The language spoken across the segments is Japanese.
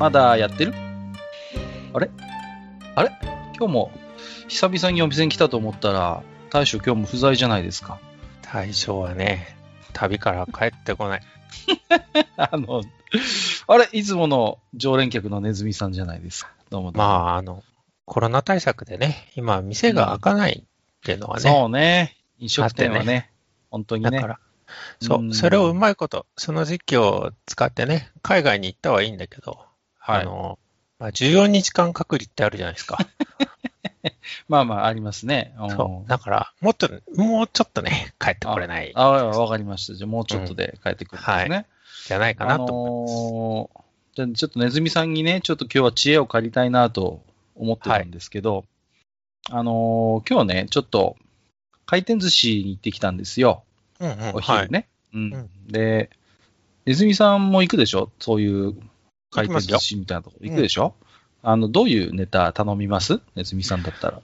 まだやってる？あれ？あれ？今日も久々にお店に来たと思ったら、大将今日も不在じゃないですか。大将はね、旅から帰ってこない。あの、あれ？いつもの常連客のネズミさんじゃないですか。どうもどうも。まあ、あの、コロナ対策でね、今、店が開かないっていうのはね、そうね。飲食店はだってね、本当にね。だから、そうう、んそれをうまいこと、その時期を使ってね、海外に行ったはいいんだけど、はいあの、まあ、14日間隔離ってあるじゃないですか。まあまあ、ありますね。うんそう。だから、もっと、もうちょっとね、帰ってこれない、ああ、わかりました。じゃあもうちょっとで帰ってくるんですね。じゃないかなと思います。あのーじゃあちょっとネズミさんにね、ちょっと今日は知恵を借りたいなと思ってたんですけど、あのー今日ね、ちょっと回転寿司に行ってきたんですよ。うんうん、お昼はい。ね。うんうんで、ネズミさんも行くでしょ？そういう回転寿司みたいなとこ行くでしょ、あの、どういうネタ頼みます？ネズミさんだったら。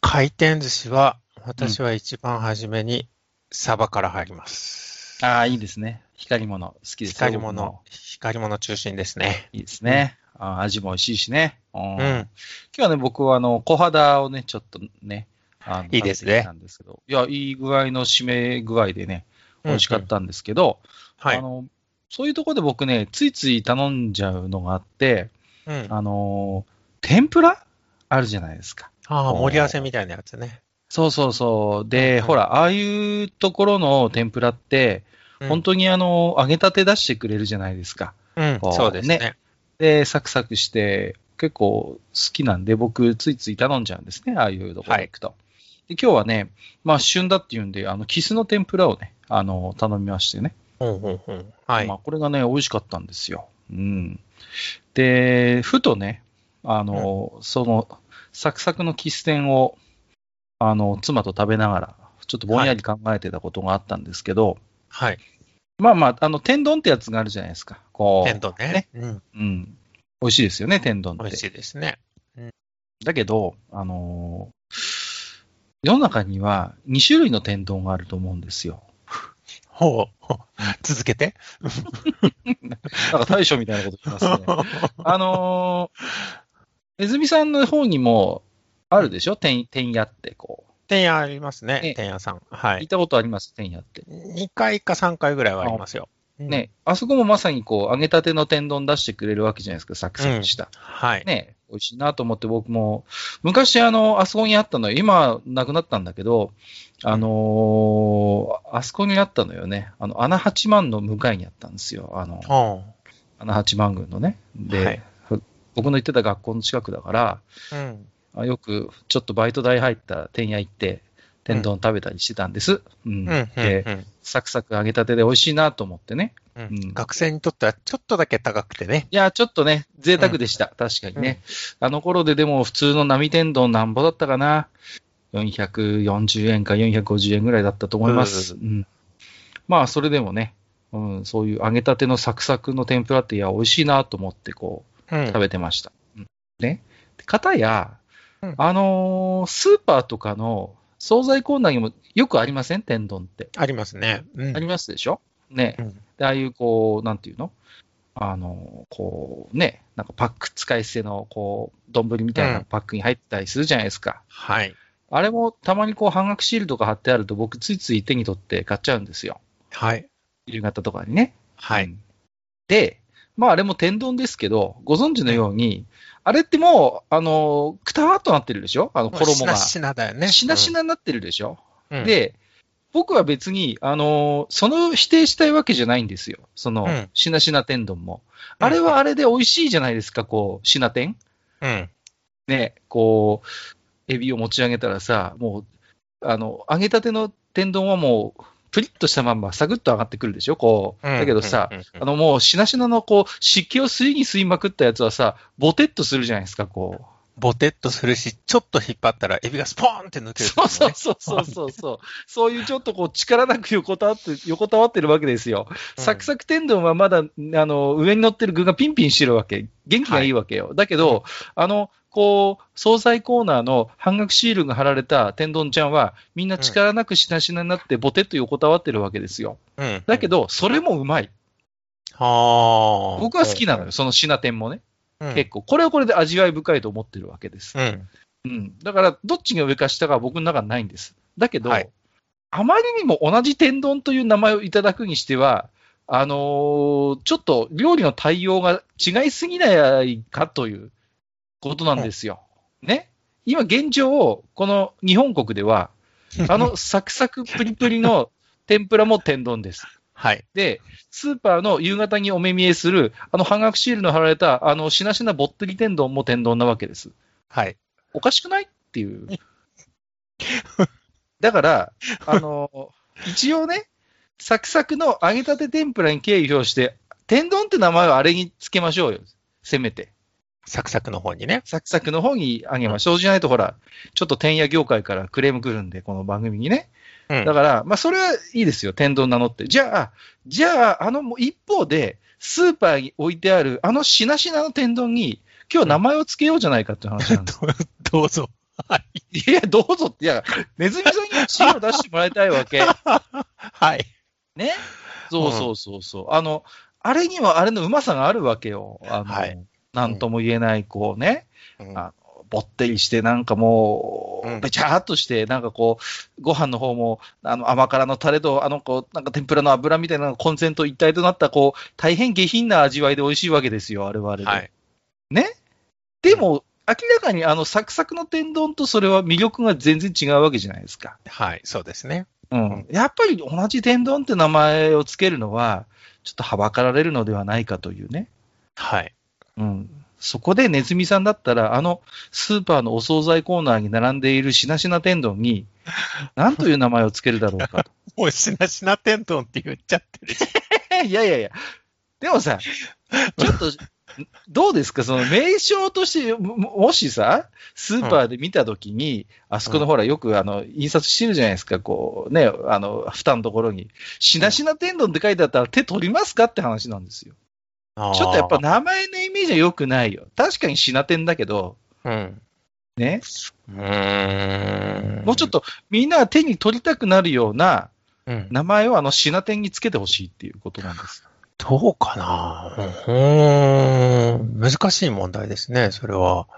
回転寿司は、私は一番初めに、サバから入ります。ああ、いいですね。光り物。好きですよ光り物、光り物中心ですね。いいですね。あー味も美味しいしね。うんうん。今日はね、僕はあの、小肌をね、ちょっとね、あのいいですねんですけど。いや、いい具合の締め具合でね、美味しかったんですけど、はいあ。の、そういうところで僕ね、ついつい頼んじゃうのがあって、うん、あのー天ぷら？あるじゃないですか。ああ、盛り合わせみたいなやつね。そうそうそう。で、うんほら、ああいうところの天ぷらって、うん本当にあの、揚げたて出してくれるじゃないですか。うんこう、そうですね。ねで、サクサクして、結構好きなんで、僕、ついつい頼んじゃうんですね、ああいうところに行くと。で今日はね、まあ、旬だっていうんで、あの、キスの天ぷらをね、あの、頼みましてね。うんうんうん。はい。まあ、これがね、美味しかったんですよ。うん。で、ふとね、あの、その、サクサクのキス天を、あの、妻と食べながら、ちょっとぼんやり考えてたことがあったんですけど、はい。まあまあ、あの、天丼ってやつがあるじゃないですか。こう。天丼ね。うん。うん。美味しいですよね、天丼って。美味しいですね。だけど、あのー世の中には2種類の天丼があると思うんですよ。ほう。ほ う続けて。なんか大将みたいなこと言いますね。あのー、ネズミさんの方にもあるでしょ？天、天屋って、こう。天屋ありますねね。天屋さん。はい。行ったことあります？天屋って。2回か3回ぐらいはありますよ。うん。ね、あそこもまさにこう、揚げたての天丼出してくれるわけじゃないですか、サクサクした。はい。ね、美味しいなと思って僕も、昔あの、あそこにあったのよ。今、なくなったんだけど、あのーあそこにあったのよね。あの、穴八幡の向かいにあったんですよ。あの、ほ穴八幡宮のね。で、はい僕の行ってた学校の近くだから、う。うん。あよくちょっとバイト代入った天屋行って、天丼食べたりしてたんです。うん。で、うんサクサク揚げたてで美味しいなと思ってね。ううんん。学生にとってはちょっとだけ高くてね。いや、ちょっとね、贅沢でした。確かにね。あの頃ででも普通の波天丼なんぼだったかな？440円か450円ぐらいだったと思います。ううんまあ、それでもね、うん、そういう揚げたてのサクサクの天ぷらって、いや、美味しいなと思ってこう、うん。食べてました。うんね。でかたや、うんあのースーパーとかの惣菜コーナーにもよくありません？天丼って。ありますね。うんありますでしょ？ね。うんで、ああいう、こう、なんていうの？あの、こう、ね、なんかパック使い捨ての、こう、丼みたいなパックに入ってたりするじゃないですか。はい。あれもたまにこう、半額シールとか貼ってあると、僕、ついつい手に取って買っちゃうんですよ。はい。夕方とかにね。はい。うんで、まあ、あれも天丼ですけど、ご存知のように、あれってもう、あの、くたーっとなってるでしょ？あの、衣が。しなしなだよね。しなしなになってるでしょ、うん、で、僕は別に、あのーその否定したいわけじゃないんですよ。その、うんしなしな天丼も。うんあれはあれで美味しいじゃないですか、こう、しな天うん。ね、こう、エビを持ち上げたらさ、もう、あの、揚げたての天丼はもう、プリッとしたまんま、サクッと上がってくるでしょ？こう。うんだけどさ、うんうんうんあのもう、しなしなのこう、湿気を吸いに吸いまくったやつはさ、ボテッとするじゃないですか、こう。ボテッとするし、ちょっと引っ張ったらエビがスポーンって抜ける、そうそうそうそうそうそう。そういうちょっとこう力なく横たわって、横たわってるわけですよ。うんサクサク天丼はまだ、あの、上に乗ってる具がピンピンしてるわけ。元気がいいわけよ。だけど、あの、こう、惣菜コーナーの半額シールが貼られた天丼ちゃんは、みんな力なくしなしなになって、ボテッと横たわってるわけですよ。うん。だけど、それもうまい。はあ。僕は好きなのよ、その品天もね。うん。結構。これはこれで味わい深いと思ってるわけです。うん。うん。だから、どっちが上か下かは僕の中にないんです。だけど、はいあまりにも同じ天丼という名前をいただくにしては、あのーちょっと料理の対応が違いすぎないかということなんですよ。ね？今現状、この日本国では、あのサクサクプリプリの 天ぷらも天丼です。はい。で、スーパーの夕方にお目見えする、あの半額シールの貼られた、あのしなしなぼってり天丼も天丼なわけです。はい。おかしくない？っていう。だから、あの、一応ね、サクサクの揚げたて天ぷらに敬意表して、天丼って名前はあれにつけましょうよ。せめて。サクサクの方にね。サクサクの方にあげましょう。そうじゃないとほら、ちょっと天野業界からクレーム来るんで、この番組にね。うん。だから、まあそれはいいですよ。天丼名乗って。じゃあ、じゃあ、あのもう一方で、スーパーに置いてある、あのしなしなの天丼に、今日名前をつけようじゃないかって話なんです。どうぞ。はい。いや、どうぞって、いや、ネズミさんに知恵を出してもらいたいわけ。はい。ね？そうそうそうそう。あの、あれにはあれのうまさがあるわけよ。あの、はいなんとも言えない、こうね、うんあぼってりして、なんかもうべちゃーっとして、なんかこう、ご飯の方も、あの、甘辛のタレと、あの、こう、なんか天ぷらの油みたいなのがコンセント一体となった、こう、大変下品な味わいで美味しいわけですよ、あれはあれで。はい。ね？でも、明らかにあの、サクサクの天丼とそれは魅力が全然違うわけじゃないですか。はい。そうですね。うん。やっぱり同じ天丼って名前をつけるのは、ちょっとはばかられるのではないかというね。はい。うん。そこでネズミさんだったら、あのスーパーのお惣菜コーナーに並んでいるしなしな天丼に、何という名前をつけるだろうかと。もうしなしな天丼って言っちゃってるし。いやいやいや。でもさ、ちょっと、どうですか？その名称として、ももしさ、スーパーで見たときに、あそこのほら、よくあの、印刷してるじゃないですか、こう、ね、あの、蓋のところに。しなしな天丼って書いてあったら手取りますか？って話なんですよ。ちょっとやっぱ名前のイメージは良くないよ。確かにしな天だけど、うん。ね。うーん。もうちょっとみんなが手に取りたくなるようなうん。名前をあのしな天につけてほしいっていうことなんです。どうかなうーん。難しい問題ですね、それは。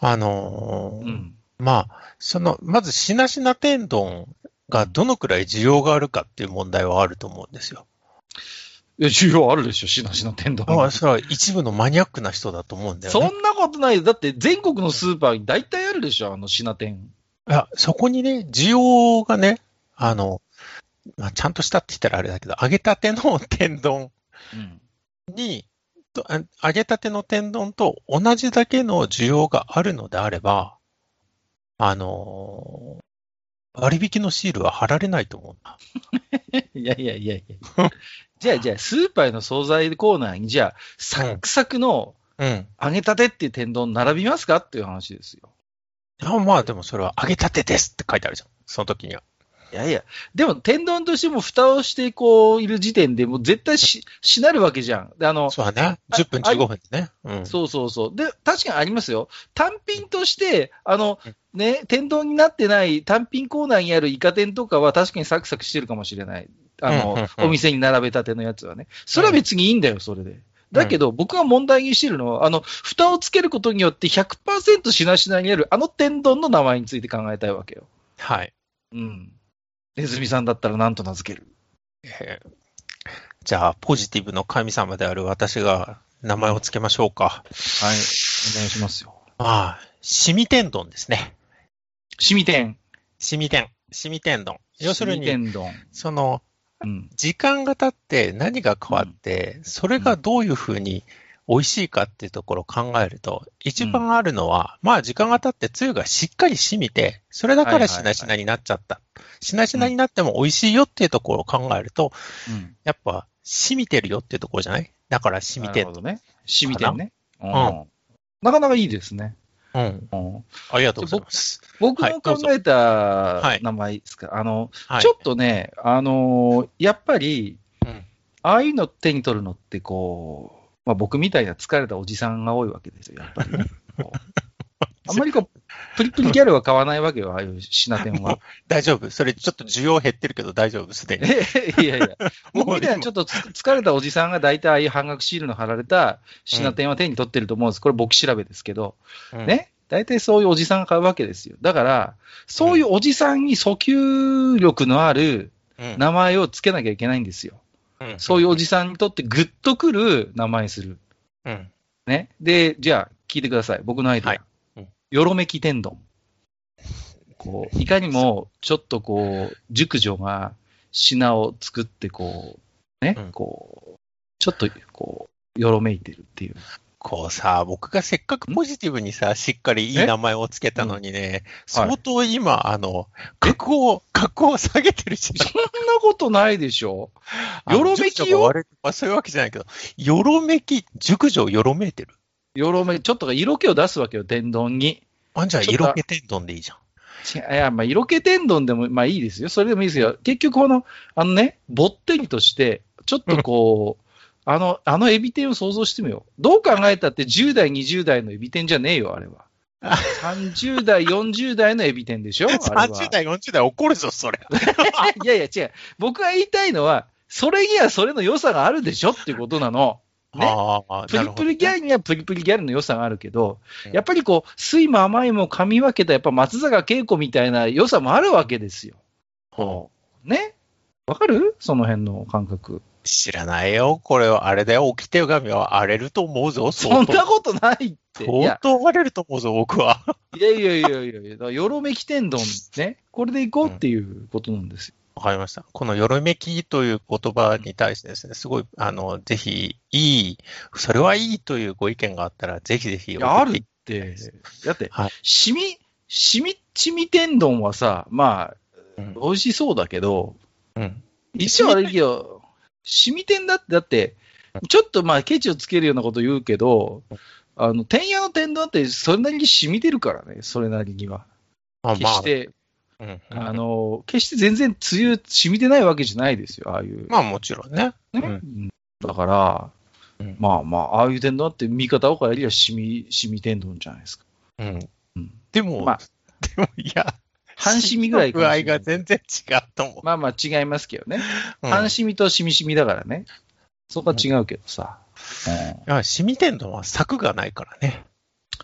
あのーうん。まあ、その、まずしなしな天丼がどのくらい需要があるかっていう問題はあると思うんですよ。いや、需要あるでしょ、しなしな天丼。まあ、それは一部のマニアックな人だと思うんだよね。そんなことないよ。だって全国のスーパーに大体あるでしょ、あのしな天。いや、そこにね、需要がね、あの、まあ、ちゃんとしたって言ったらあれだけど、揚げたての天丼うん。に、とあ揚げたての天丼と同じだけの需要があるのであれば、あのー割引のシールは貼られないと思うんだ。いやいやいやいや。じゃあ、じゃあ、スーパーの惣菜コーナーに、じゃあ、サックサクのうん。揚げたてっていう天丼並びますかっていう話ですよ。あまあでもそれは揚げたてですって書いてあるじゃん。その時には。いやいや、でも天丼としても蓋をしてこういる時点でもう絶対し、しなるわけじゃん。で、あの、そうだね。10分あ15分でね。うん。そうそうそう。で、確かにありますよ。単品として、あの、ね、天丼になってない単品コーナーにあるイカ天とかは確かにサクサクしてるかもしれない。あの、お店に並べたてのやつはね。それは別にいいんだよ、それで。だけど、僕が問題にしてるのは、あの、蓋をつけることによって100%しなしなにあるあの天丼の名前について考えたいわけよ。はい。うん。ネズミさんだったら何と名付ける？えーじゃあ、ポジティブの神様である私が名前をつけましょうか。はい。お願いしますよ。まあ、しみ天丼ですね。しみ天。しみ天。しみ天丼。要するに、天丼。その、うん。時間が経って何が変わって、それがどういうふうに美味しいかっていうところを考えると、一番あるのは、まあ時間が経ってつゆがしっかり染みて、それだからしなしなになっちゃった。しなしなになっても美味しいよっていうところを考えると、うん。やっぱ染みてるよっていうところじゃない？だから染みてるな？るほどね。染みてんね。うんんなかなかいいですね。うん。うんありがとうございます。僕の考えたはい名前ですか、あの、はい。ちょっとね、あのーやっぱり、うんああいうの手に取るのってこう、まあ、僕みたいな疲れたおじさんが多いわけですよ、やっぱりね、あんまりこう、プリプリギャルは買わないわけよ、ああいう品店は。大丈夫。それちょっと需要減ってるけど大丈夫、すでに。いやいや、僕みたいなちょっとつ疲れたおじさんが大体ああいう半額シールの貼られた品店は手に取ってると思うんです。これ僕調べですけど、うん。ね？大体そういうおじさんが買うわけですよ。だから、そういうおじさんに訴求力のあるうん。名前をつけなきゃいけないんですよ。うんそういうおじさんにとってグッとくる名前にする。うん。ね？で、じゃあ、聞いてください。僕のアイデア。はいうんよろめき天丼。こう、いかにも、ちょっとこう、熟女が品を作って、こう、ね、うん。こう、ちょっと、こう、よろめいてるっていう。こうさ、僕がせっかくポジティブにさ、しっかりいい名前をつけたのにね、相当今、あの、格を、格を下げてるし、そんなことないでしょ。よろめきよ熟女が悪いまあそういうわけじゃないけど、よろめき、熟女よろめいてる。よろめ、ちょっと色気を出すわけよ、天丼に。あんじゃ色気天丼でいいじゃん。いや、まあ、色気天丼でも、まあいいですよ。それでもいいですよ。結局、この、あのね、ぼってりとして、ちょっとこう、あの、あのエビ天を想像してみよう。どう考えたって10代、20代のエビ天じゃねえよ、あれは。30代、40代のエビ天でしょ あれは。30代、40代怒るぞ、それ。いやいや、違う。僕が言いたいのは、それにはそれの良さがあるでしょっていうことなの。ね。プリプリギャルにはプリプリギャルの良さがあるけどうん、やっぱりこう、酸いも甘いも噛み分けた、やっぱ松坂慶子みたいな良さもあるわけですよ。ほねわかる？その辺の感覚。知らないよ。これは、あれだよ。起きてる神は荒れると思うぞ、そ。んなことないって。い相や、当荒れると思うぞ、僕は。いやいやいやいやよろめき天丼ね。これでいこうっていうことなんですよ。わかりました。このよろめきという言葉に対してですね、すごい、あの、ぜひ、いい、それはいいというご意見があったら、ぜひぜひあるってて。だって、はいしみ、しみ、しみ天丼はさ、まあ、うん美味しそうだけど、うん。一応あれけど、しみ天だって、だって、ちょっとまあ、ケチをつけるようなこと言うけど、あの、天屋の天丼ってそれなりに染みてるからね、それなりには。まあ、決して、まあ、うんあの、決して全然つゆ染みてないわけじゃないですよ、ああいう。まあ、もちろんね。ねうんうんだから、うんまあまあ、ああいう天丼って見方を変えりゃ染み、染み天丼じゃないですか。うん。うんでも、まあでも、いや、半染みぐらいか具合が全然違うと思う。まあまあ違いますけどね。うん半染みとしみしみだからね。そこは違うけどさ。うんいや、シミ天丼は柵がないからね。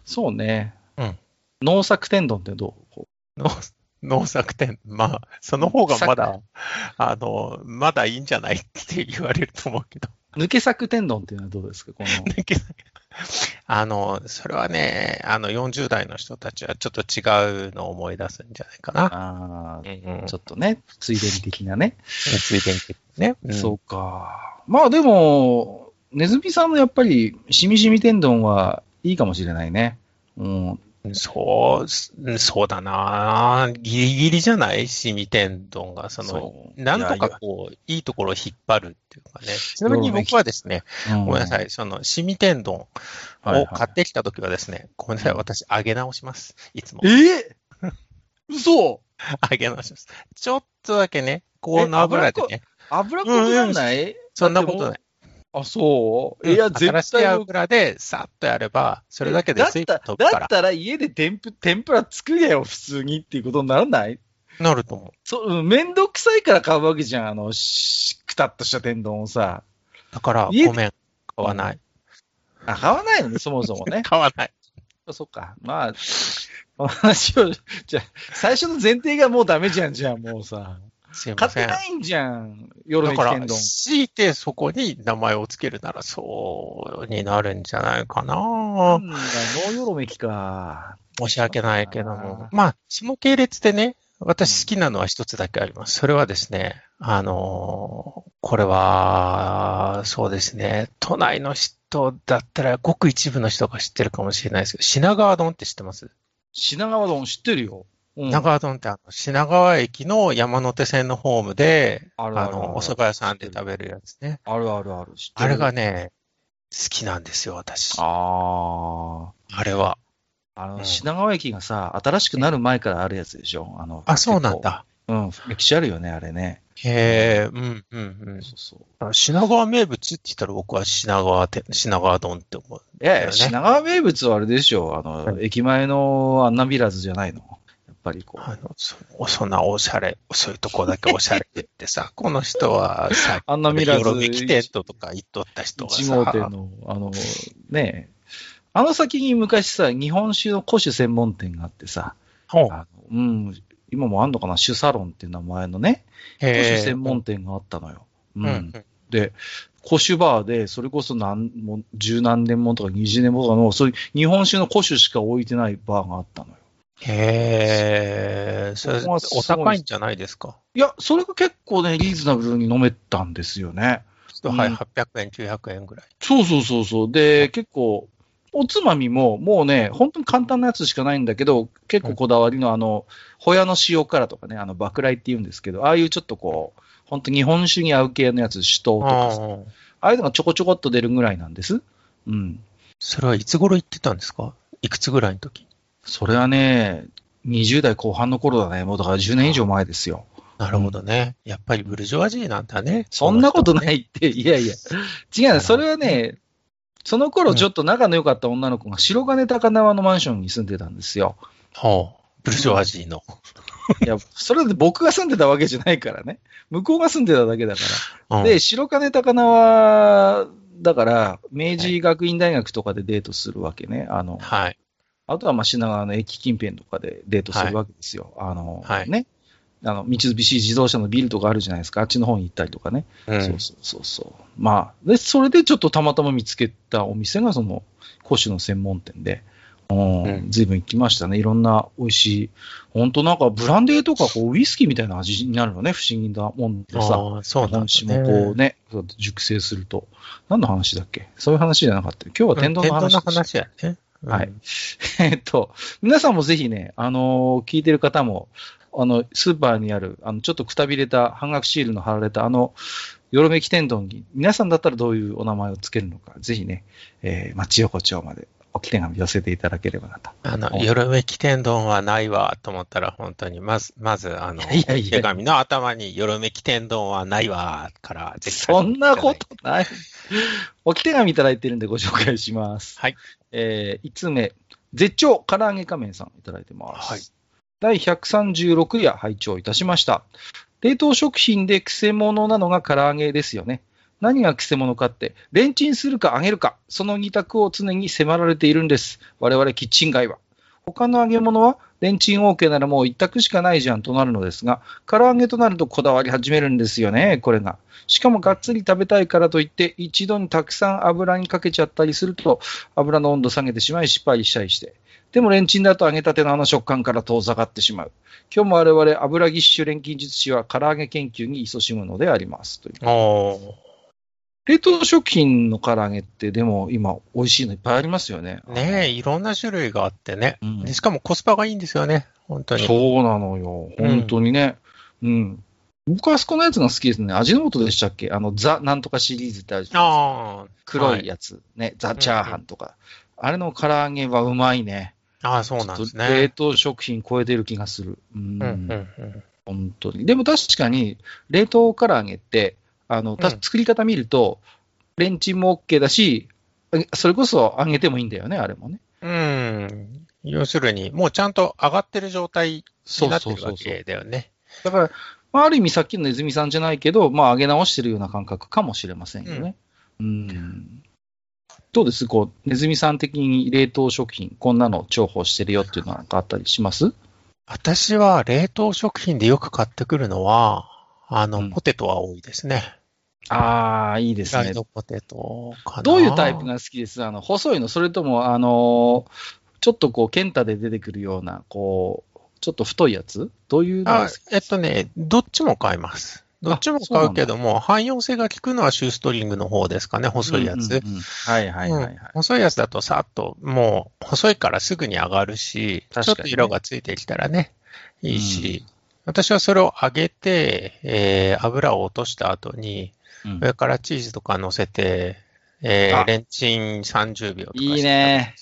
そうね。うん農作天丼ってどう？こ農農作天、まあ、その方がまだ、あの、まだいいんじゃないって言われると思うけど。う抜け作天丼っていうのはどうですか？この。あの、それはね、あの、40代の人たちはちょっと違うのを思い出すんじゃないかな。あうんあ、ちょっとね、ついでに的なね。ついでにね。うんそうか。まあでも、ネズミさんのやっぱり、しみしみ天丼はいいかもしれないね。うん。そう、すそうだな。ギリギリじゃないシミ天丼が、その、なんとかこう、いいところを引っ張るっていうかね。ちなみに僕はですね、うん。ごめんなさい、その、シミ天丼を買ってきたときはですね、ごめんなさい、私、揚げ直します。いつも。え？嘘？揚げ直します。ちょっとだけね、高温の油でね、油っこくなんない、そんなことない。い。あ、そう？いや、絶新しい対油でさっとやれば、それだけで水分飛ぶから、だったら家で天ぷ天ぷら作れよ、普通にっていうことにならない？なると思う。そう、うんめんどくさいから買うわけじゃん、あの、しくたっとした天丼をさ。だから、ごめん、買わない。あ、買わないのね、そもそもね。買わない。あそっか。まあ、話を、じゃあ最初の前提がもうダメじゃん、じゃあもうさ。すいません。ないんじゃん、夜だから。強いてそこに名前をつけるなら、そうになるんじゃないかなな。んだ、ノーヨロメキか。申し訳ないけどあもー。まあ、その系列でね、私好きなのは一つだけあります。それはですね、あのーこれは、そうですね、都内のし人だったら、ごく一部の人が知ってるかもしれないですけど、品川丼って知ってます？品川丼知ってるよ。うん品川丼ってあの、品川駅の山手線のホームで、あの、お蕎麦屋さんで食べるやつね。あるあるある。あれがね、好きなんですよ、私。ああれは。あ。あの、うん品川駅がさ、新しくなる前からあるやつでしょ？あの、あ、そうなん結だ。構。うん、歴史あるよね、あれね。へえ、うん、うん、そうそう。うん。品川名物って言ったら僕は品川て、品川丼って思う。いやいや、品川名物はあれでしょ。あの、はい駅前のアンナビラズじゃないの？やっぱりこう。あの、そそんなおしゃれ、そういうとこだけおしゃれって言ってさ、この人はさ、アンナミラーズヨロミキテントとか言っとった人が1号店さ、の、あの、ねえあの先に昔さ、日本酒の古酒専門店があってさ、ほうあのうん、今もあんのかな、酒サロンっていう名前のね、古酒専門店があったのよ。ううんん。で、古酒バーで、それこそ何も、十何年もとか二十年もとかの、そういう日本酒の古酒しか置いてないバーがあったのよ。へえ、それ、はお高いんじゃないですか？いや、それが結構ね、リーズナブルに飲めたんですよね。一杯うん800円、900円ぐらい。そうそうそうそう。で、結構、おつまみも、もうね、本当に簡単なやつしかないんだけど、結構こだわりのあの、ホヤの塩辛とかね、あの、爆雷って言うんですけど、ああいうちょっとこう、本当日本酒に合う系のやつ、酒盗とかああいうのがちょこちょこっと出るぐらいなんです。うん。それはいつ頃行ってたんですか？いくつぐらいの時？それはね、20代後半の頃だね。もうだから10年以上前ですよ。なるほどね。やっぱりブルジョワジーなんだね。そんなことい。ないって、いやいや。違うね。それはね、その頃ちょっと仲の良かった女の子が白金高輪のマンションに住んでたんですよ。ほう。ブルジョワジーの。いや、それで僕が住んでたわけじゃないからね。向こうが住んでただけだから。うんで、白金高輪、だから、明治学院大学とかでデートするわけね。あの、はい。あとはまあ品川の駅近辺とかでデートするわけですよ。あの、はいね。あの、三菱自動車のビルとかあるじゃないですか。あっちの方に行ったりとかね。うんそうそうそうそう。まあ、で、それでちょっとたまたま見つけたお店がその、古酒の専門店で、うんうんずいぶん行きましたね。いろんな美味しい、本当なんかブランデーとかこうウイスキーみたいな味になるのね。不思議なもんでさ。そうなん日だ、ね。もこうね、熟成すると。何の話だっけ？そういう話じゃなかった。今日は天丼の話。天丼の話やね。はい。えっと、皆さんもぜひね、あのー聞いてる方も、あの、スーパーにある、あの、ちょっとくたびれた、半額シールの貼られた、あの、よろめき天丼に、皆さんだったらどういうお名前をつけるのか、ぜひね、えー、町横丁までおき手紙寄せていただければなと。あの、およろめき天丼はないわと思ったら、本当に、まず、まず、あの、いやいや手紙の頭に、よろめき天丼はないわから、ぜひそんなことない。おき手紙いただいてるんでご紹介します。はい。えー、5つ目、絶頂唐揚げ仮面さんいただいてます。はい第136夜拝聴いたしました。冷凍食品でクセモノなのが唐揚げですよね。何がクセモノかって、レンチンするか揚げるか、その二択を常に迫られているんです。我々キッチン街は。他の揚げ物は、レンチン OK ならもう一択しかないじゃんとなるのですが、唐揚げとなるとこだわり始めるんですよね、これが。しかもがっつり食べたいからといって、一度にたくさん油にかけちゃったりすると、油の温度下げてしまい失敗したりして。でもレンチンだと揚げたてのあの食感から遠ざかってしまう。今日も我々油ぎっしゅ錬金術師は唐揚げ研究に勤しむのであります。という冷凍食品の唐揚げってでも今美味しいのいっぱいありますよね。ねえ、いろんな種類があってね。うんでしかもコスパがいいんですよね。本当に。そうなのよ。本当にね。うん。僕はあそこのやつが好きですね。味の素でしたっけ？あの、ザ・なんとかシリーズってあるじゃないですか。ああ。黒いやつ。ね。ザ・チャーハンとか。あれの唐揚げはうまいね。ああ、そうなんですちょっと冷ね。凍食品超えてる気がする。うん。うん、うん、うん。本当に。でも確かに、冷凍唐揚げって、あの、たうん作り方見ると、レンチンも OK だし、それこそ揚げてもいいんだよね、あれもね。うん。要するに、もうちゃんと上がってる状態そになってるわうそうそうそう。けだよね。だから、まあ、ある意味さっきのネズミさんじゃないけど、まあ、揚げ直してるような感覚かもしれませんよね。うん。どうです？こう、ネズミさん的に冷凍食品、こんなの重宝してるよっていうのなんかあったりします？私は冷凍食品でよく買ってくるのは、あの、うんポテトは多いですね。ああ、いいですね。ポテトかな。どういうタイプが好きです？あの、細いのそれとも、あのーちょっとこう、ケンタで出てくるような、こう、ちょっと太いやつ？どういうのがあ好きえっとね、どっちも買います。どっちも買うけども、汎用性が効くのはシューストリングの方ですかね、細いやつ。うんうんうん。はいはいはいはい。うん。細いやつだとさっと、もう、細いからすぐに上がるし、ね。ちょっと色がついてきたらね、いいし、私はそれを揚げて、えー油を落とした後に、うん上からチーズとか乗せて、えーあレンチン30秒とかしていいね。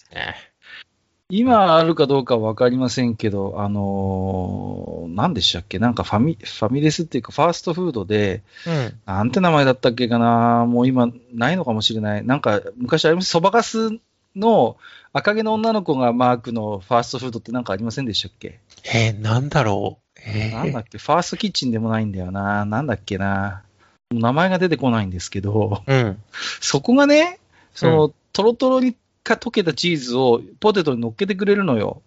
今あるかどうかはわかりませんけど、あのー、何でしたっけ？なんかファミ、ファミレスっていうかファーストフードで、うん。なんて名前だったっけかな？もう今ないのかもしれない。なんか昔あります、そばかすの赤毛の女の子がマークのファーストフードってなんかありませんでしたっけ？えー、なんだろう。えーなんだっけ？ファーストキッチンでもないんだよな。なんだっけな？名前が出てこないんですけど、うん。そこがね、その、トロトロにか溶けたチーズをポテトに乗っけてくれるのよ。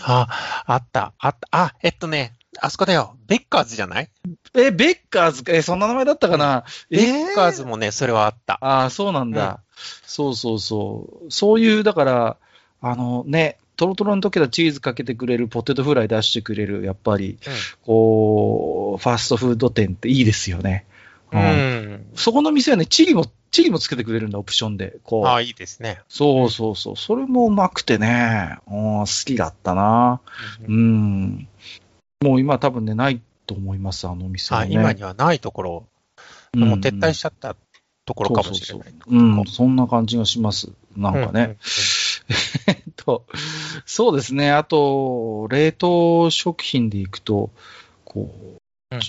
あ、あった、あった。あ、えっとね、あそこだよ。ベッカーズじゃない？え、ベッカーズかえ、そんな名前だったかな、ベえッカーズもね、それはあった。ああ、そうなんだ、そうそうそう。そういう、だから、あのね、トロトロに溶けたチーズかけてくれるポテトフライ出してくれる、やっぱり、こう、ファーストフード店っていいですよね。う。ん。そこの店はね、チリも、チリもつけてくれるんだ、オプションで。こう。ああ、いいですね。そうそうそう。それもうまくてね、うん好きだったな。うん。もう今多分ね、ないと思います、あのお店はあね。今にはないところ、うんもう撤退しちゃったところかもしれない。うん、そんな感じがします。なんかね。えっと、そうですね。あと、冷凍食品でいくと、こう、うん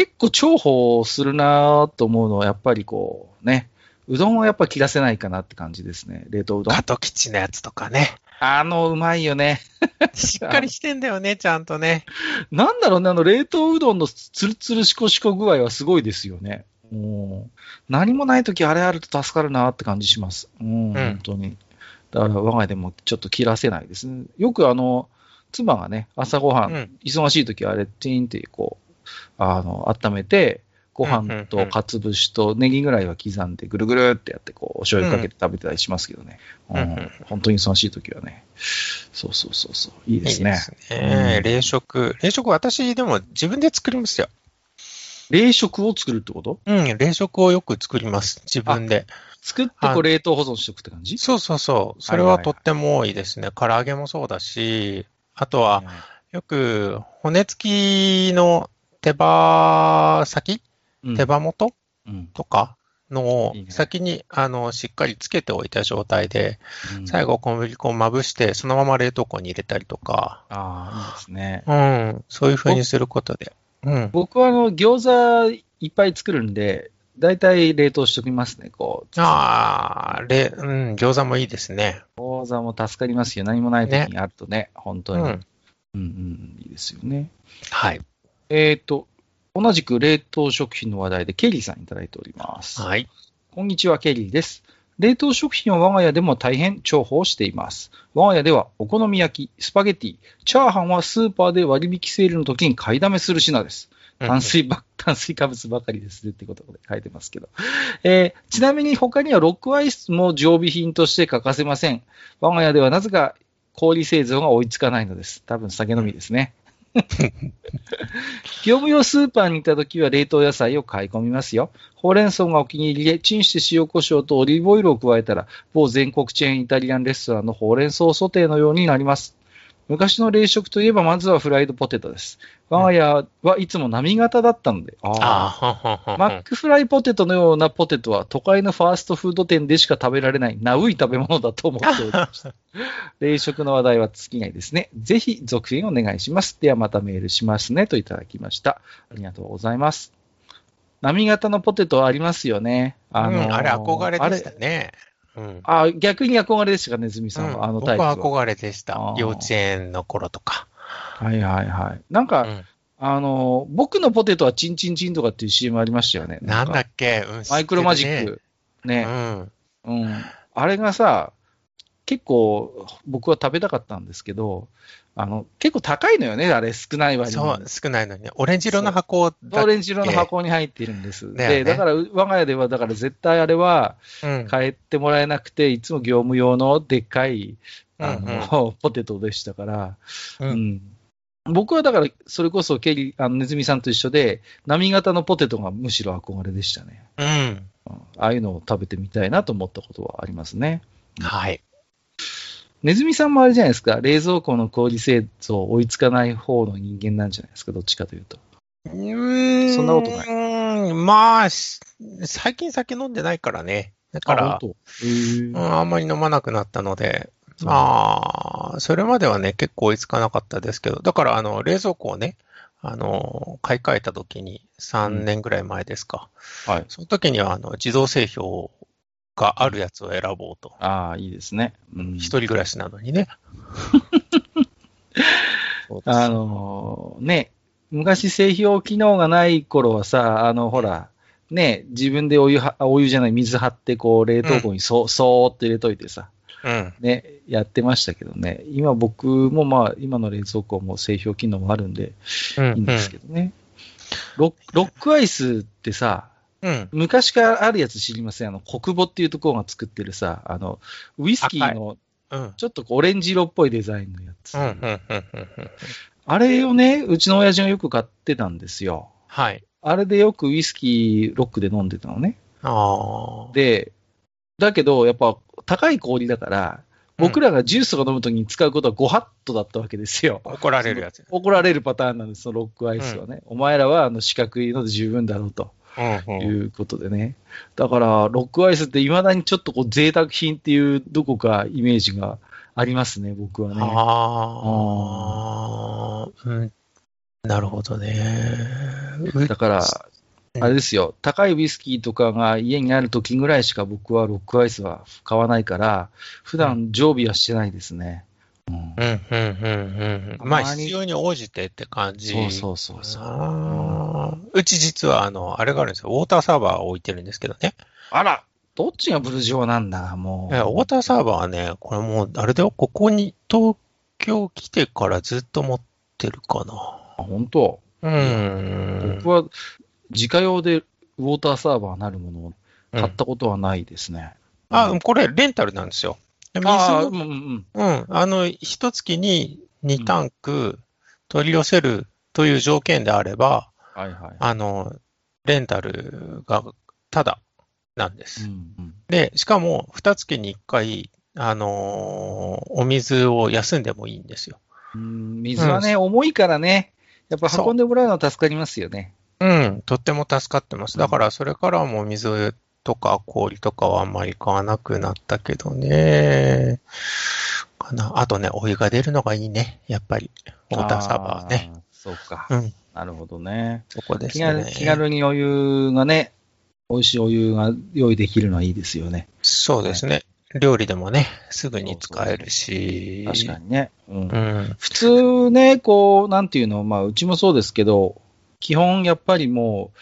結構重宝するなと思うのは、やっぱりこう、ね、うどんはやっぱ切らせないかなって感じですね。冷凍うどんカ。トキチのやつとかね。あの、うまいよね。しっかりしてんだよね、ちゃんとね。なんだろうね、あの、冷凍うどんのつるつるしこしこ具合はすごいですよね。もう何もないときあれあると助かるなって感じします。うん、本当に。だから我が家でもちょっと切らせないですね。よくあの、妻がね、朝ごはん、うん忙しいときはあれ、チーンってこう、あの、温めて、ご飯とかつぶしとネギぐらいは刻んでぐるぐるってやって、こう、お醤油かけて食べてたりしますけどね。うん本当に忙しいときはね。そうそうそうそう。いいですね。いいですね。うん冷食。冷食、私でも自分で作りますよ。冷食を作るってこと？うん、冷食をよく作ります。自分で。作ってこう冷凍保存しておくって感じ？そうそうそう。それはとっても多いですね。唐揚げもそうだし、あとは、よく骨付きの手羽先？うん手羽元？うんとか？のを先に、あの、しっかりつけておいた状態で、うん最後小麦粉をまぶして、そのまま冷凍庫に入れたりとか、ああ、いいですね。うん、そういう風にすることで。うん。僕はあの、餃子いっぱい作るんで、だいたい冷凍しておきますね、こう。ああ、れ、うん、餃子もいいですね。餃子も助かりますよ。何もない時にあるとね、本当に。ううんん、うん、いいですよね。はい。えっ、と、同じく冷凍食品の話題でケリーさんいただいております。はい。こんにちは、ケリーです。冷凍食品は我が家でも大変重宝しています。我が家ではお好み焼き、スパゲティ、チャーハンはスーパーで割引セールの時に買いだめする品です。炭水ば、炭水化物ばかりですねってことで書いてますけど。えーちなみに他にはロックアイスも常備品として欠かせません。我が家ではなぜか氷製造が追いつかないのです。多分酒飲みですね。業務用スーパーに行った時は冷凍野菜を買い込みますよ。ほうれん草がお気に入りで、チンして塩コショウとオリーブオイルを加えたら、某全国チェーンイタリアンレストランのほうれん草ソテーのようになります。昔の冷食といえば、まずはフライドポテトです。我が家はいつも波型だったので、ああマックフライポテトのようなポテトは都会のファーストフード店でしか食べられないナウい食べ物だと思っておりました。冷食の話題は尽きないですね。ぜひ続編お願いします。ではまたメールしますねといただきました。ありがとうございます。波型のポテトありますよね。あのーうんあれ憧れでしたね。うん。あ、逆に憧れでしたかね、ずみさんは、うんあのタイプは。僕は憧れでした幼稚園の頃とか。はいはいはい。なんか、うんあのー僕のポテトはチンチンチンとかっていう CM ありましたよね。なんかだっけ、うんマイクロマジッ。ク。るね。ねうん。あれがさ、結構僕は食べたかったんですけど、あの、結構高いのよね、あれ少ないうん。割に。そう、少ないのに。オレンジ色の箱だオレンジ色の箱に入っているんです。ねで、だから我が家では、だから絶対あれはうん。買えてもらえなくて、いつも業務用のでっかい、あうんの、ポテトでしたから、ううんん。僕はだから、それこそケリー、あの、ネズミさんと一緒で、波型のポテトがむしろ憧れでしたね。うん。うんああいうのを食べてみたいなと思ったことはありますね。はい。ネズミさんもあれじゃないですか、冷蔵庫の氷製造追いつかない方の人間なんじゃないですか、どっちかというと。うーんそんなことないい。まあ、し最近酒飲んでないからね。だから、あうん、あんまり飲まなくなったので、まあ、それまではね、結構追いつかなかったですけど、だから、あの、冷蔵庫をね、あの、買い替えた時に3年ぐらい前ですか。はい。その時には、あの、自動製氷があるやつを選ぼうと。ああ、いいですね。うん一人暮らしなのにね。あのーね、昔製氷機能がない頃はさ、あの、ほら、ね、自分でお湯は、あお湯じゃない、水張って、こう、冷凍庫にそ、そーっと入れといてさ、うん。ね、やってましたけどね。今僕もまあ、今の冷蔵庫も製氷機能もあるんで、うん。いいんですけどね。ロッロックアイスってさ、うん。昔からあるやつ知りません？あの、国母っていうところが作ってるさ、あの、ウイスキーのうん。うん。ちょっとオレンジ色っぽいデザインのやつ。うん。うん。うん。うん。あれをね、うちの親父がよく買ってたんですよ。はい。あれでよくウイスキーロックで飲んでたのね。ああ。で、だけど、やっぱ高い氷だから、僕らがジュースとか飲むときに使うことは5ハットだったわけですよ。怒られるやつ。怒られるパターンなんです、そのロックアイスはね。お前らはあの四角いので十分だろうとうん。うん。いうことでね。だから、ロックアイスって未だにちょっとこう贅沢品っていうどこかイメージがありますね、僕はね。ああ。うん。なるほどね。だから、うんあれですよ、高いウイスキーとかが家にある時ぐらいしか僕はロックアイスは買わないから、普段常備はしてないですね。うんうん、うん、うん、うん。まあ、必要に応じてって感じ。そうそうそうそう。うち実は、あの、あれがあるんですよ。ウォーターサーバーを置いてるんですけどね。あら、どっちがブルジョーなんだ、もう。ウォーターサーバーはね、これもう、あれだよ、ここに東京来てからずっと持ってるかな。あ本当、うん。僕は自家用でウォーターサーバーなるものを買ったことはないですね。あ、これ、レンタルなんですよ。で水あー、をうんうんうん。あの、一月に2タンク取り寄せるという条件であれば、はいはい。あの、レンタルがただなんでうす。んうんで、しかも、二月に一回、あのーお水を休んでもいいんですよ。うん水はね、重いからね、やっぱ運んでもらうのは助かりますよね。うん、とっても助かってます。だから、それからはもう水とか氷とかはあんまり買わなくなったけどね。かな。あとね、お湯が出るのがいいね。やっぱり。ウォーターサーバーはね。そうか。うん、なるほどね。そこですね。気軽にお湯がね、美味しいお湯が用意できるのはいいですよね。そうですね。料理でもね、すぐに使えるし。確かにね。うんうん。普通ね、こう、なんていうの、まあ、うちもそうですけど、基本やっぱりも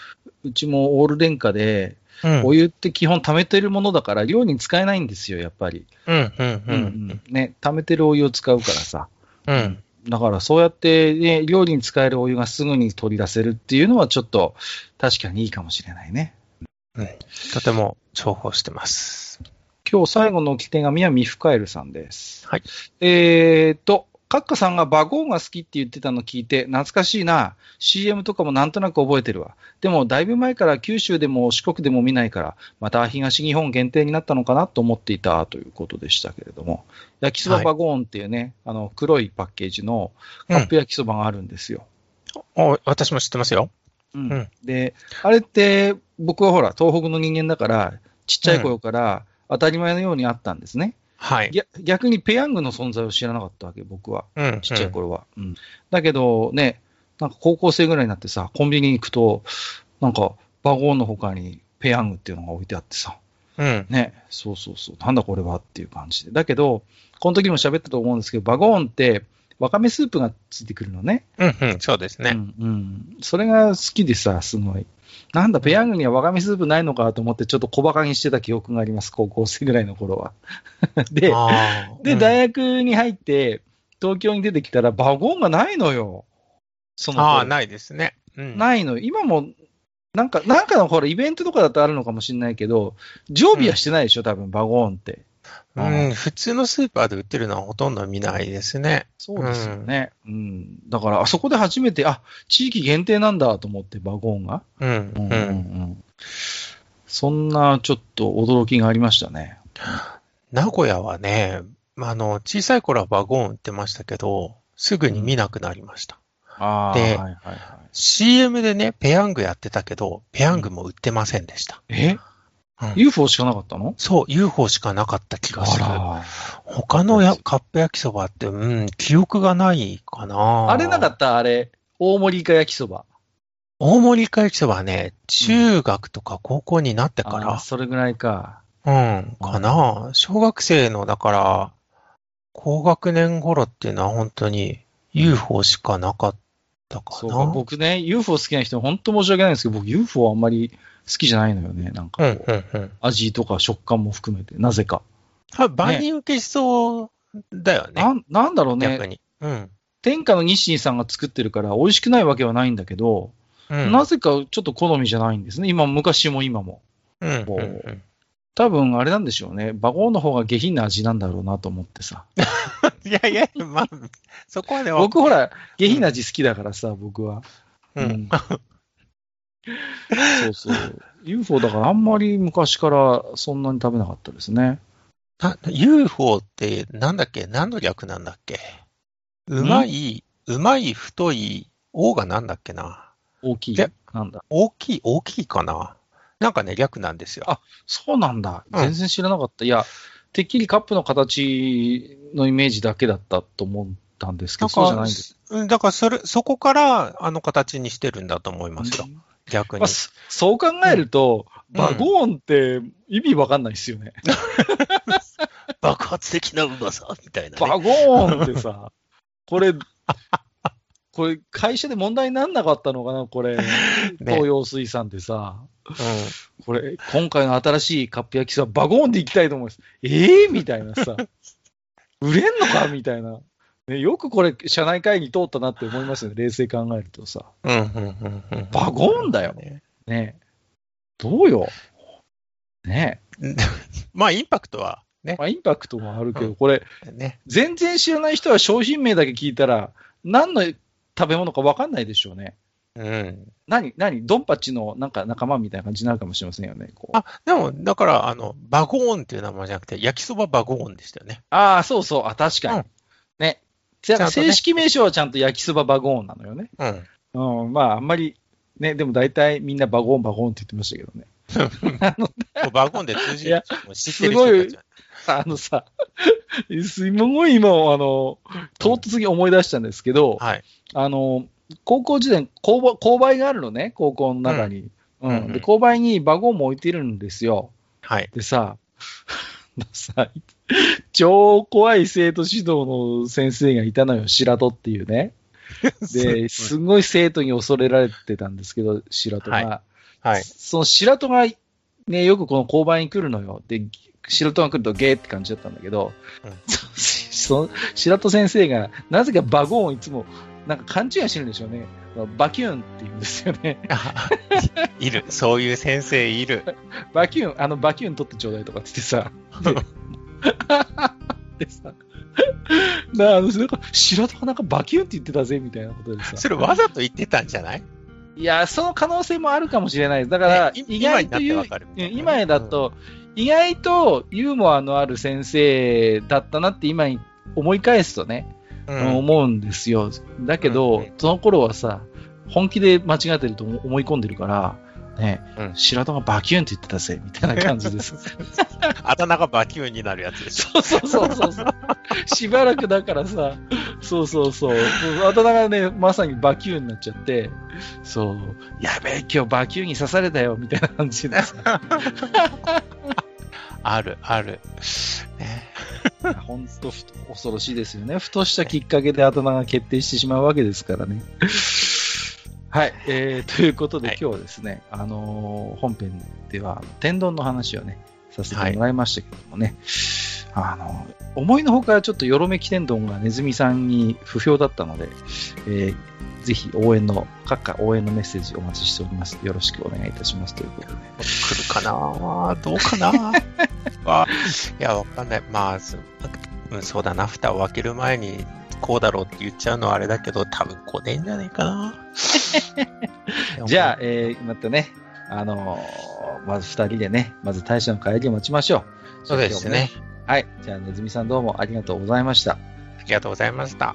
う、うちもオール電化で、うん。お湯って基本溜めてるものだから、料理に使えないんですよ、やっぱり。うん、うん、ううんん。ね、溜めてるお湯を使うからさ。うん。だからそうやって、ね、料理に使えるお湯がすぐに取り出せるっていうのはちょっと確かにいいかもしれないね。とても重宝してます。今日最後の置き手紙はミフカエルさんです。はい。えーと、カッカさんがバゴーが好きって言ってたの聞いて、懐かしいな。CM とかもなんとなく覚えてるわ。でも、だいぶ前から九州でも四国でも見ないから、また東日本限定になったのかなと思っていたということでしたけれども、焼きそばバゴーンっていうね、あの、黒いパッケージのカップ焼きそばがあるんですよ。お私も知ってますよ。うんうんで、あれって、僕はほら、東北の人間だから、ちっちゃい頃から当たり前のようにあったんですね。はい。逆逆にペヤングの存在を知らなかったわけ、僕は。うん。ちっちゃい頃は。うんだけどね、なんか高校生ぐらいになってさ、コンビニに行くと、なんか、バゴーンの他にペヤングっていうのが置いてあってさ、うん。ね、そうそうそう、なんだこれはっていう感じで。だけど、この時も喋ったと思うんですけど、バゴーンって、わかめスープがついてくるのね。うん。うん。そうですね。うんうん。それが好きでさ、すごい。なんだ、ペヤングにはわかめスープないのかと思って、ちょっと小馬鹿にしてた記憶があります、高校生ぐらいの頃は。で、で、大学に入って、東京に出てきたら、バゴンがないのよ。その頃ああ、ないですね。うん。ないのよ。今も、なんか、なんかのほら、イベントとかだとあるのかもしれないけど、常備はしてないでしょ、多分、バゴーンって。うん、普通のスーパーで売ってるのはほとんど見ないですね。そうですよね。うん。だから、あそこで初めて、あ、地域限定なんだと思って、バゴーンが。うん、うんうんうん。うん。そんな、ちょっと驚きがありましたね。名古屋はね、あの、小さい頃はバゴーン売ってましたけど、すぐに見なくなりました。ああ、ではいはいはい。CM でね、ペヤングやってたけど、ペヤングも売ってませんでした。え？うん ?UFO しかなかったの？そう、UFO しかなかった気がする。あ他のやカップ焼きそばって、うん、記憶がないかな。ら。あれなかった？あれ、大盛りイカ焼きそば。大盛りイカ焼きそばはね、中学とか高校になってかあーら、それぐらいか。うん、かな。小学生の、だから、高学年頃っていうのは本当に UFO しかなかったかそうかな。僕ね、UFO 好きな人、本当申し訳ないんですけど、僕 UFO あんまり好きじゃないのよね。なんかうんこう、うんうん。味とか食感も含めて、なぜか。あ、万人受けしそうだよね。なんなんだろうね逆。に。うん。天下の日清さんが作ってるから美味しくないわけはないんだけど、うん。なぜかちょっと好みじゃないんですね。今、昔も今も。うんうん多分あれなんでしょうね。バゴの方が下品な味なんだろうなと思ってさ。いやいや、まあ、そこはね、僕ほら、下品な味好きだからさ、僕は。ううんん。そうそう。UFO だからあんまり昔からそんなに食べなかったですね。な UFO ってなんだっけ？何の略なんだっけ？うまい、うまい、太い、O がなんだっけな？大きいで。なんだ？大きい、大きいかな？なんかね、略なんですよ。あそうなんだ。うん全然知らなかった。いや、てっきりカップの形のイメージだけだったと思ったんですけど、そうじゃないんです。うんだからそれ、そこからあの形にしてるんだと思いますよ。逆にまあ。そそう考えると、うんバゴーンって意味わかんないですよね。爆発的なうまさみたいな、ね。バゴーンってさ、これ、これ会社で問題になんなかったのかな、これ。東洋水産ってさ。これ、今回の新しいカップ焼きそば、バゴーンで行きたいと思います。ええみたいなさ。売れんのか？みたいな。ね、よくこれ、社内会議通ったなって思いますよね。冷静に考えるとさ。うん。うん、うん、うんうん。バゴーンだよね。ねどうよ。ね まあ、インパクトはね。まあ、インパクトもあるけど、うんこれ、ね。全然知らない人は商品名だけ聞いたら、何の食べ物か分かんないでしょうね。うん。何、何、ドンパチのなんか仲間みたいな感じになるかもしれませんよね。こうあ、でも、だから、あの、バゴーンっていう名前じゃなくて、焼きそばバゴーンでしたよね。ああ、そうそう、あ、確かに。うんね。正式名称はちゃんと焼きそばバゴーンなのよね。うん。うん、まあ、あんまり、ね、でも大体みんなバゴーンバゴーンって言ってましたけどね。バゴーンで通じる人も知ってる人たちはあのさ、すごい今、あの、唐突に思い出したんですけど、はい。あの、高校時代、購買購買があるのね、高校の中に。うん。うんうんで、購買にバゴンも置いてるんですよ。はい。でさ、さ、超怖い生徒指導の先生がいたのよ、白戸っていうね。で、すごい生徒に恐れられてたんですけど、白戸が。ははい。その白戸が、ね、よくこの購買に来るのよ。で、白戸が来るとゲーって感じだったんだけど、うん その白戸先生が、なぜかバゴンをいつも、なんか勘違いしてるんでしょうね。バキューンって言うんですよね。いる。そういう先生いる。バキューン、あのバキューン取ってちょうだいとかって言ってさ。で でさ、なあのなんか白戸がなんかバキューンって言ってたぜみたいなことでさ。それわざと言ってたんじゃない？いや、その可能性もあるかもしれないです。だから、ね意外と言う今だと、意外とユーモアのある先生だったなって今に思い返すとね、うん思うんですよ。だけど、うんその頃はさ、本気で間違ってると思い込んでるから、ね、うん白戸がバキューンって言ってたぜ、みたいな感じです。あだ名がバキューンになるやつでしょ。そうそうそうそうそう。しばらくだからさ、そうそうそう。あだ名がね、まさにバキューンになっちゃって、そう、やべえ、今日バキューンに刺されたよ、みたいな感じでさ。ある、ある。ね。本当、恐ろしいですよね。ふとしたきっかけであだ名が決定してしまうわけですからね。はい、えー、ということで、はい今日はですね、あのー本編では、天丼の話をね、させてもらいましたけどもね、あの思いのほかちょっとよろめき天丼がネズミさんに不評だったので、えーぜひ応援の、各家応援のメッセージお待ちしております。よろしくお願いいたしますということで。来るかな？どうかな？あ いや、わかんない。まあ、そうだな。蓋を開ける前に、こうだろうって言っちゃうのはあれだけど、多分来ねえんじゃねえかな。じゃあ、えー、またね、あのーまず二人でね、まず大将の帰りを待ちましょう。そうですね。はい。じゃあ、ねずみさんどうもありがとうございました。ありがとうございました。